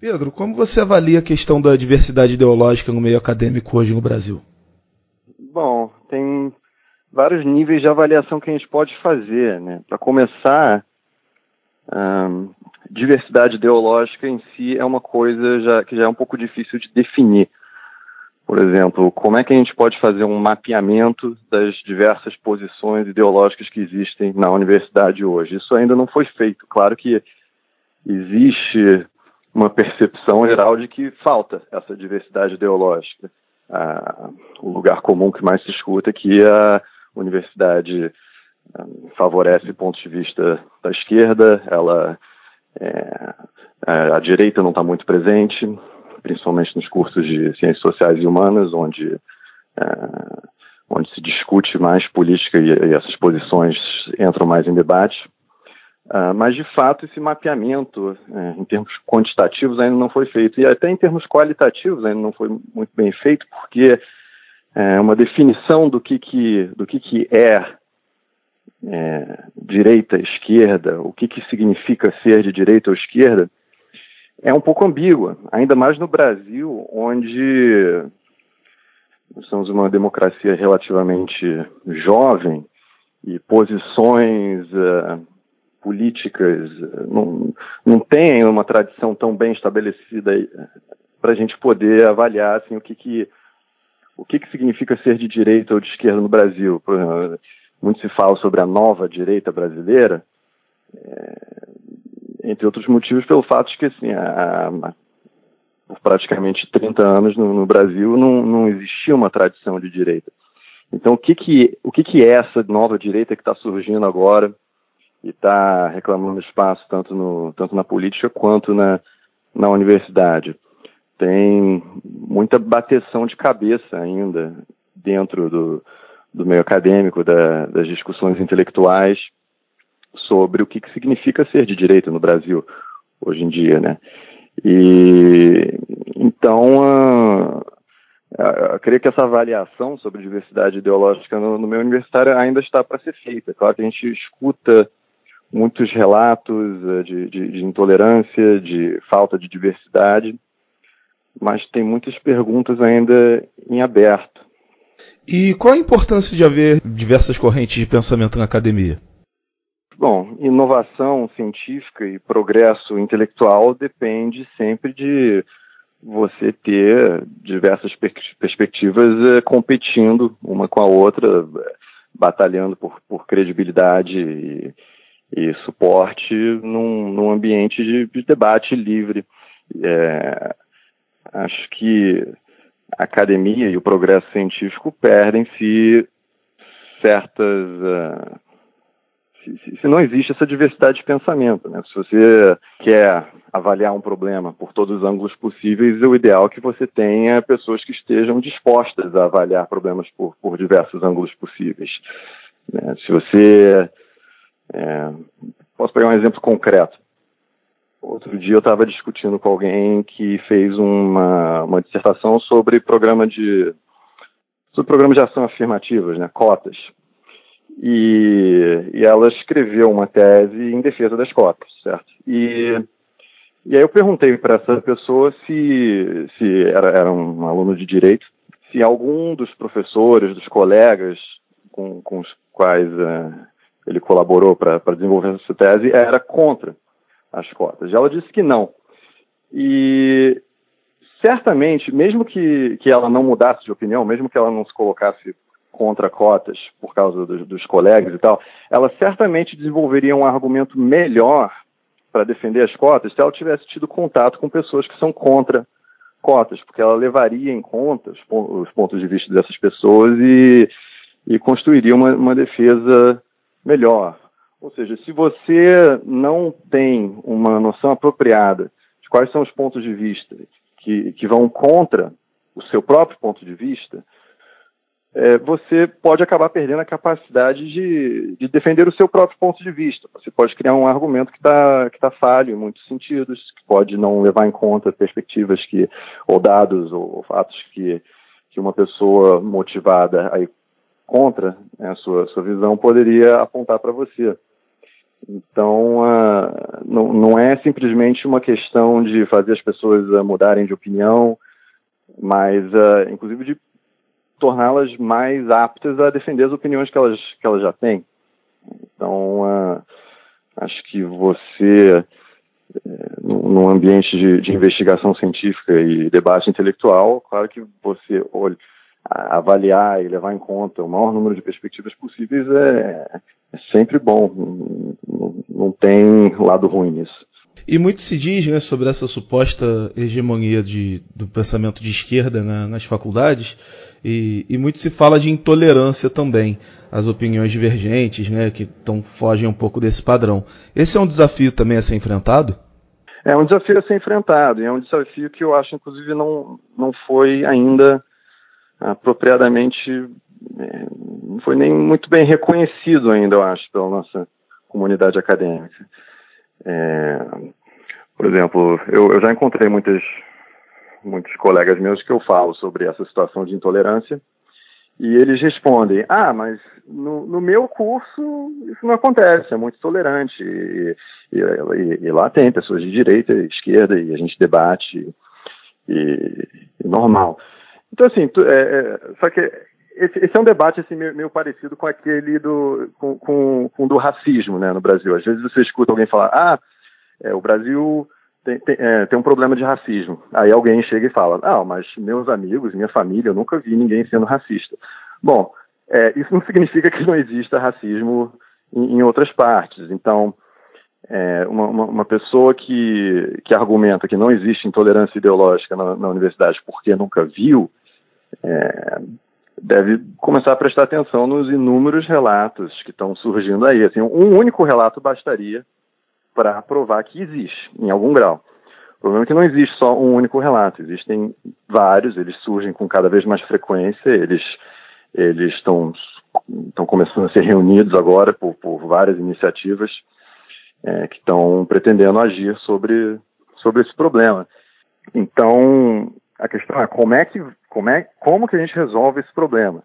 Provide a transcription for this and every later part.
Pedro, como você avalia a questão da diversidade ideológica no meio acadêmico hoje no Brasil? Bom, tem vários níveis de avaliação que a gente pode fazer. Né? Para começar, diversidade ideológica em si é uma coisa já, que já é um pouco difícil de definir. Por exemplo, como é que a gente pode fazer um mapeamento das diversas posições ideológicas que existem na universidade hoje? Isso ainda não foi feito. Claro que existe uma percepção geral de que falta essa diversidade ideológica. Ah, o lugar comum que mais se escuta é que a universidade ah, favorece pontos de vista da esquerda, ela é, a direita não está muito presente, principalmente nos cursos de ciências sociais e humanas, onde é, onde se discute mais política e, e essas posições entram mais em debate. Uh, mas, de fato, esse mapeamento, é, em termos quantitativos, ainda não foi feito. E até em termos qualitativos ainda não foi muito bem feito, porque é, uma definição do que, que, do que, que é, é direita, esquerda, o que, que significa ser de direita ou esquerda, é um pouco ambígua, ainda mais no Brasil, onde somos uma democracia relativamente jovem e posições. Uh, políticas não, não tem uma tradição tão bem estabelecida para a gente poder avaliar assim, o que, que o que, que significa ser de direita ou de esquerda no Brasil. Muito se fala sobre a nova direita brasileira, é, entre outros motivos pelo fato de que assim, a, a, por praticamente 30 anos no, no Brasil não, não existia uma tradição de direita. Então, o que, que, o que, que é essa nova direita que está surgindo agora? E está reclamando espaço tanto, no, tanto na política quanto na, na universidade. Tem muita bateção de cabeça ainda dentro do, do meio acadêmico, da, das discussões intelectuais sobre o que, que significa ser de direita no Brasil hoje em dia, né? E então, uh, eu creio que essa avaliação sobre diversidade ideológica no, no meio universitário ainda está para ser feita. Claro que a gente escuta muitos relatos uh, de, de, de, intolerância, de falta de diversidade, mas tem muitas perguntas ainda em aberto. E qual a importância de haver diversas correntes de pensamento na academia? Bom, inovação científica e progresso intelectual depende sempre de você ter diversas perspectivas uh, competindo uma com a outra, batalhando por, por credibilidade e, e suporte num, num ambiente de, de, debate livre. É, acho que a academia e o progresso científico perdem-se certas. Uh, se, se, não existe essa diversidade de pensamento. Né? Se você quer avaliar um problema por todos os ângulos possíveis, o ideal é que você tenha pessoas que estejam dispostas a avaliar problemas por, por diversos ângulos possíveis. Né? Se você é, posso pegar um exemplo concreto. Outro dia eu estava discutindo com alguém que fez uma, uma dissertação sobre programa de sobre programa de ação afirmativas, né, cotas. E, e ela escreveu uma tese em defesa das cotas, certo? E, e aí eu perguntei para essa pessoa se, se era, era um aluno de direito, se algum dos professores, dos colegas com, com os quais uh, ele colaborou para desenvolver essa tese, era contra as cotas. Ela disse que não. E certamente, mesmo que, que ela não mudasse de opinião, mesmo que ela não se colocasse contra cotas por causa dos, dos colegas e tal, ela certamente desenvolveria um argumento melhor para defender as cotas se ela tivesse tido contato com pessoas que são contra cotas, porque ela levaria em conta os, os pontos de vista dessas pessoas e, e construiria uma, uma defesa melhor. Ou seja, se você não tem uma noção apropriada de quais são os pontos de vista que, que vão contra o seu próprio ponto de vista, é, você pode acabar perdendo a capacidade de, de, defender o seu próprio ponto de vista. Você pode criar um argumento que está que tá falho em muitos sentidos, que pode não levar em conta perspectivas que, ou dados ou, ou fatos que, que uma pessoa motivada a contra né, a sua, sua visão poderia apontar para você. Então, uh, não, não, é simplesmente uma questão de fazer as pessoas uh, mudarem de opinião, mas, uh, inclusive, de torná-las mais aptas a defender as opiniões que elas, que elas já têm. Então, acho que você, eh, num ambiente de, de, investigação científica e debate intelectual, claro que você olha, avaliar e levar em conta o maior número de perspectivas possíveis é, é sempre bom. Não, não, tem lado ruim nisso. E muito se diz né, sobre essa suposta hegemonia de, do pensamento de esquerda né, nas faculdades, e, e, muito se fala de intolerância também, as opiniões divergentes, né, que tão, fogem um pouco desse padrão. Esse é um desafio também a ser enfrentado? É um desafio a ser enfrentado, e é um desafio que eu acho, inclusive, não, não foi ainda apropriadamente é, não foi nem muito bem reconhecido ainda, eu acho, pela nossa comunidade acadêmica. É, por exemplo, eu, eu, já encontrei muitas, muitos colegas meus que eu falo sobre essa situação de intolerância e eles respondem: Ah, mas no, no meu curso isso não acontece, é muito tolerante e, e, e, e lá tem pessoas de direita e esquerda e a gente debate e, normal. Então, assim, tu, é, é, só que esse, esse, é um debate assim, meio, meio parecido com aquele do, com, com, com, do racismo né, no Brasil. Às vezes você escuta alguém falar, ah, é, o Brasil tem, tem, é, tem, um problema de racismo. Aí alguém chega e fala, ah, mas meus amigos, minha família, eu nunca vi ninguém sendo racista. Bom, é, isso não significa que não exista racismo em, em outras partes. Então, é, uma, uma, uma, pessoa que, que argumenta que não existe intolerância ideológica na, na universidade porque nunca viu, é, deve começar a prestar atenção nos inúmeros relatos que estão surgindo aí. Assim, um único relato bastaria para provar que existe, em algum grau. O problema é que não existe só um único relato, existem vários, eles surgem com cada vez mais frequência, eles eles estão estão começando a ser reunidos agora por, por várias iniciativas é, que estão pretendendo agir sobre sobre esse problema. Então, a questão é como é que como é como que a gente resolve esse problema.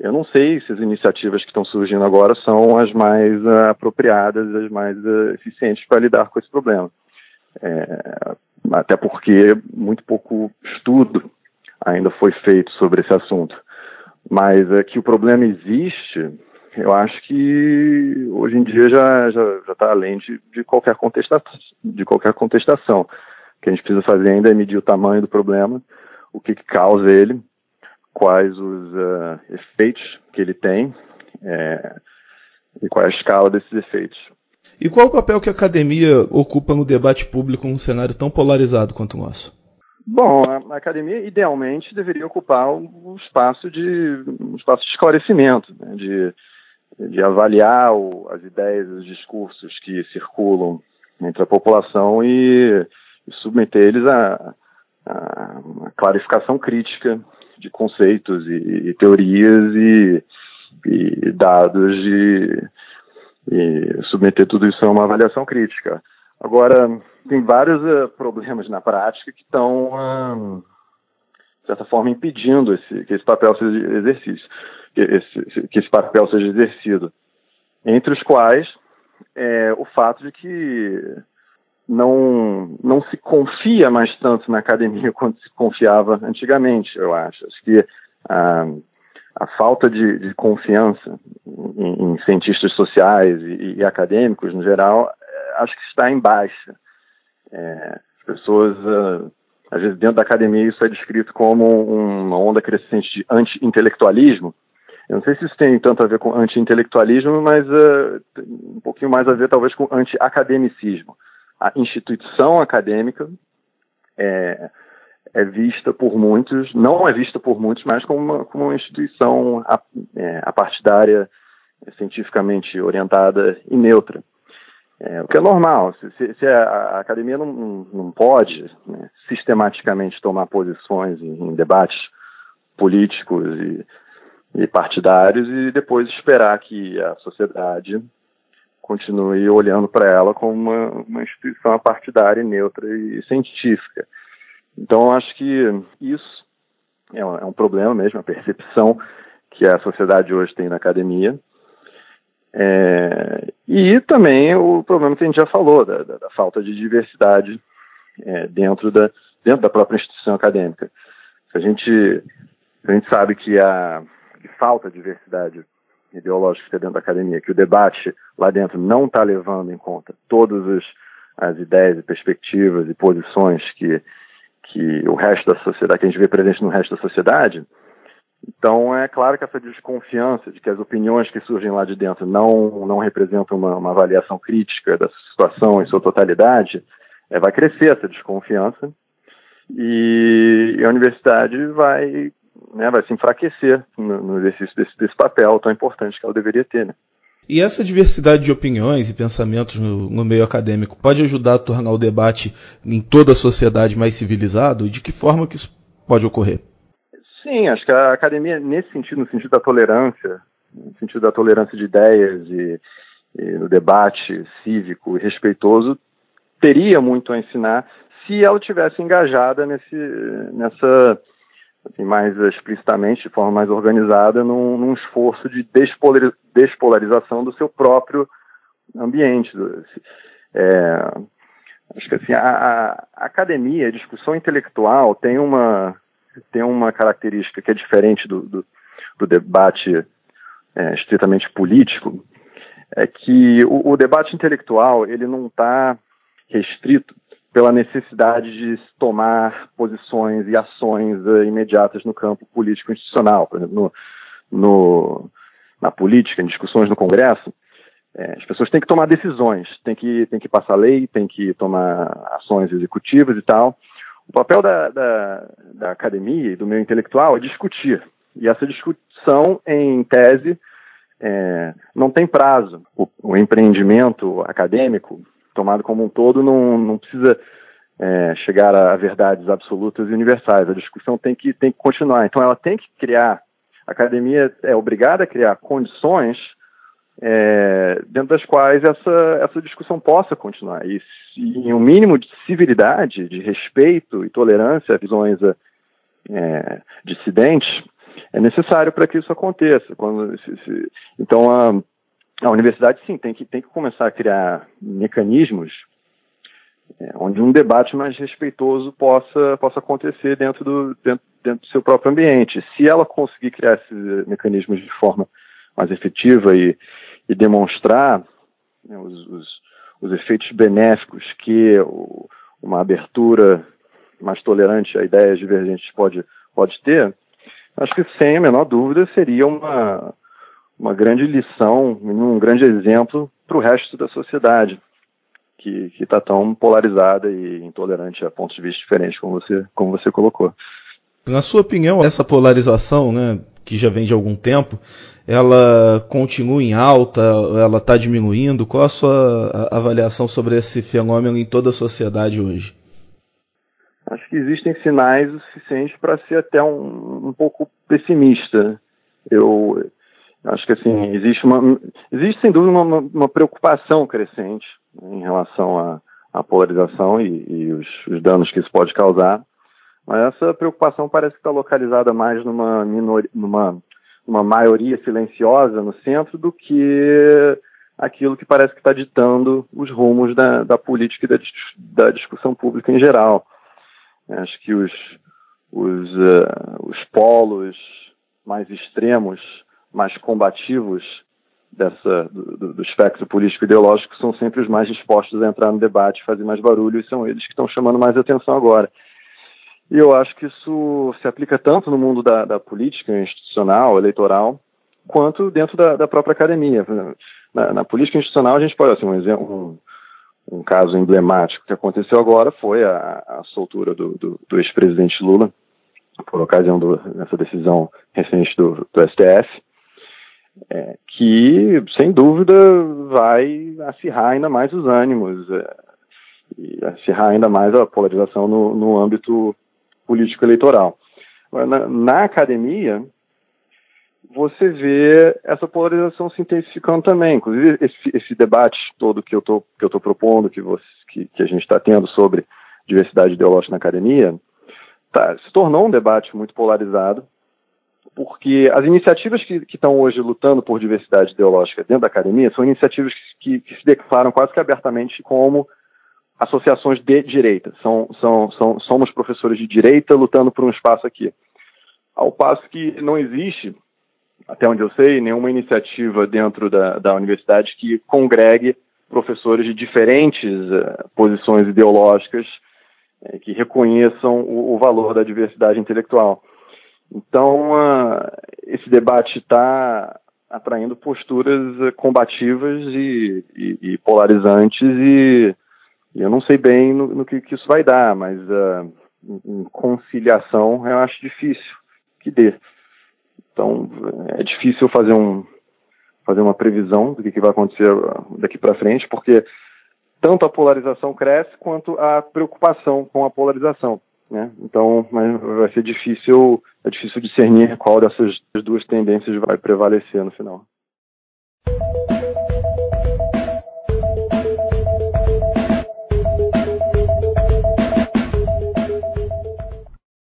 Eu não sei se as iniciativas que estão surgindo agora são as mais uh, apropriadas, as mais uh, eficientes para lidar com esse problema. É, até porque muito pouco estudo ainda foi feito sobre esse assunto. Mas é que o problema existe, eu acho que hoje em dia já já está além de, de qualquer contestação, de qualquer contestação que a gente precisa fazer ainda é medir o tamanho do problema, o que, que causa ele, quais os uh, efeitos que ele tem é, e qual é a escala desses efeitos. E qual o papel que a academia ocupa no debate público num cenário tão polarizado quanto o nosso? Bom, a, academia idealmente deveria ocupar um espaço de um espaço de esclarecimento, né, de, de avaliar o, as ideias, os discursos que circulam entre a população e e submeter eles a, a uma clarificação crítica de conceitos e, e teorias e, e dados de, e submeter tudo isso a uma avaliação crítica. Agora, tem vários uh, problemas na prática que estão, uh, de certa forma, impedindo esse, que esse papel seja exercício, que esse, que esse papel seja exercido. Entre os quais é, o fato de que não, não se confia mais tanto na academia quanto se confiava antigamente, eu acho. Acho que a, a falta de, de confiança em, em, cientistas sociais e, e, acadêmicos, no geral, acho que está em baixa. É, as pessoas, uh, às vezes, dentro da academia, isso é descrito como uma onda crescente de anti-intelectualismo. Eu não sei se isso tem tanto a ver com anti-intelectualismo, mas uh, um pouquinho mais a ver, talvez, com anti-academicismo a instituição acadêmica é, é, vista por muitos, não é vista por muitos, mas como uma, como uma instituição é, apartidária, cientificamente orientada e neutra. É, o que é normal, se, se a, a, academia não, não pode né, sistematicamente tomar posições em, em debates políticos e, e partidários e depois esperar que a sociedade continue olhando para ela como uma, uma instituição partidária, neutra e científica. Então, acho que isso é um, é um problema mesmo, a percepção que a sociedade hoje tem na academia. É, e também o problema que a gente já falou, da, da, da falta de diversidade é, dentro, da, dentro da própria instituição acadêmica. A gente, a gente sabe que, a, que falta diversidade ideológica dentro da academia, que o debate lá dentro não está levando em conta todas as, as ideias e perspectivas e posições que, que o resto da sociedade, que a gente vê presente no resto da sociedade, então é claro que essa desconfiança de que as opiniões que surgem lá de dentro não, não representam uma, uma avaliação crítica da situação em sua totalidade, é, vai crescer essa desconfiança e a universidade vai, né, vai se enfraquecer no, no exercício desse, desse, papel tão importante que ela deveria ter. Né? E essa diversidade de opiniões e pensamentos no, no, meio acadêmico pode ajudar a tornar o debate em toda a sociedade mais civilizado? E de que forma que isso pode ocorrer? Sim, acho que a academia, nesse sentido, no sentido da tolerância, no sentido da tolerância de ideias e, e no debate cívico e respeitoso, teria muito a ensinar se ela tivesse engajada nesse, nessa, assim, mais explicitamente, de forma mais organizada, num, num esforço de despolarização do seu próprio ambiente. É, acho que assim, a, a, academia, a discussão intelectual tem uma, tem uma característica que é diferente do, do, do debate é, estritamente político, é que o, o debate intelectual ele não está restrito pela necessidade de tomar posições e ações uh, imediatas no campo político institucional, por exemplo, no, no, na política, em discussões no Congresso, é, as pessoas têm que tomar decisões, têm que, têm que passar lei, têm que tomar ações executivas e tal. O papel da, da, da academia e do meio intelectual é discutir. E essa discussão, em tese, é, não tem prazo. O, o empreendimento acadêmico tomado como um todo, não, não precisa é, chegar a, verdades absolutas e universais. A discussão tem que, tem que continuar. Então, ela tem que criar, a academia é obrigada a criar condições é, dentro das quais essa, essa discussão possa continuar. E, em um mínimo de civilidade, de respeito e tolerância a visões é, dissidentes, é necessário para que isso aconteça. Quando, se, se, então, a, a universidade, sim, tem que, tem que começar a criar mecanismos é, onde um debate mais respeitoso possa, possa acontecer dentro do, dentro, dentro do seu próprio ambiente. Se ela conseguir criar esses mecanismos de forma mais efetiva e, e demonstrar né, os, os, os, efeitos benéficos que o, uma abertura mais tolerante a ideias divergentes pode, pode ter, acho que sem a menor dúvida seria uma, uma grande lição, um grande exemplo para o resto da sociedade, que está tão polarizada e intolerante a pontos de vista diferentes, como você, como você colocou. Na sua opinião, essa polarização, né, que já vem de algum tempo, ela continua em alta, ela está diminuindo? Qual a sua avaliação sobre esse fenômeno em toda a sociedade hoje? Acho que existem sinais o suficientes para ser até um, um pouco pessimista. Eu, Acho que assim existe uma existe sem dúvida uma, uma preocupação crescente em relação à, à polarização e, e os, os, danos que isso pode causar, mas essa preocupação parece estar localizada mais numa numa uma maioria silenciosa no centro do que aquilo que parece que está ditando os rumos da, da política e da, da, discussão pública em geral. Acho que os, os, uh, os polos mais extremos mais combativos dessa, do, do espectro político ideológico são sempre os mais dispostos a entrar no debate, fazer mais barulho, e são eles que estão chamando mais atenção agora. E eu acho que isso se aplica tanto no mundo da, da política institucional, eleitoral, quanto dentro da, da própria academia. Na, na, política institucional, a gente pode, assim, um exemplo, um, um caso emblemático que aconteceu agora foi a, a soltura do, do, do ex-presidente Lula, por ocasião do, dessa decisão recente do, do STF, é, que, sem dúvida, vai acirrar ainda mais os ânimos é, e acirrar ainda mais a polarização no, no âmbito político-eleitoral. Na, na, academia, você vê essa polarização se intensificando também. Inclusive, esse, esse debate todo que eu estou propondo, que, você, que, que a gente está tendo sobre diversidade ideológica na academia, tá, se tornou um debate muito polarizado porque as iniciativas que, que estão hoje lutando por diversidade ideológica dentro da academia são iniciativas que, que, se declaram quase que abertamente como associações de direita. São, são, são, somos professores de direita lutando por um espaço aqui. Ao passo que não existe, até onde eu sei, nenhuma iniciativa dentro da, da universidade que congregue professores de diferentes uh, posições ideológicas uh, que reconheçam o, o valor da diversidade intelectual. Então, uh, esse debate está atraindo posturas uh, combativas e, e, e polarizantes e, e, eu não sei bem no, no que, que, isso vai dar, mas uh, em conciliação eu acho difícil que dê. Então, é difícil fazer um fazer uma previsão do que, que vai acontecer daqui para frente, porque tanto a polarização cresce quanto a preocupação com a polarização né? Então, mas vai ser difícil, é difícil discernir qual dessas duas tendências vai prevalecer no final.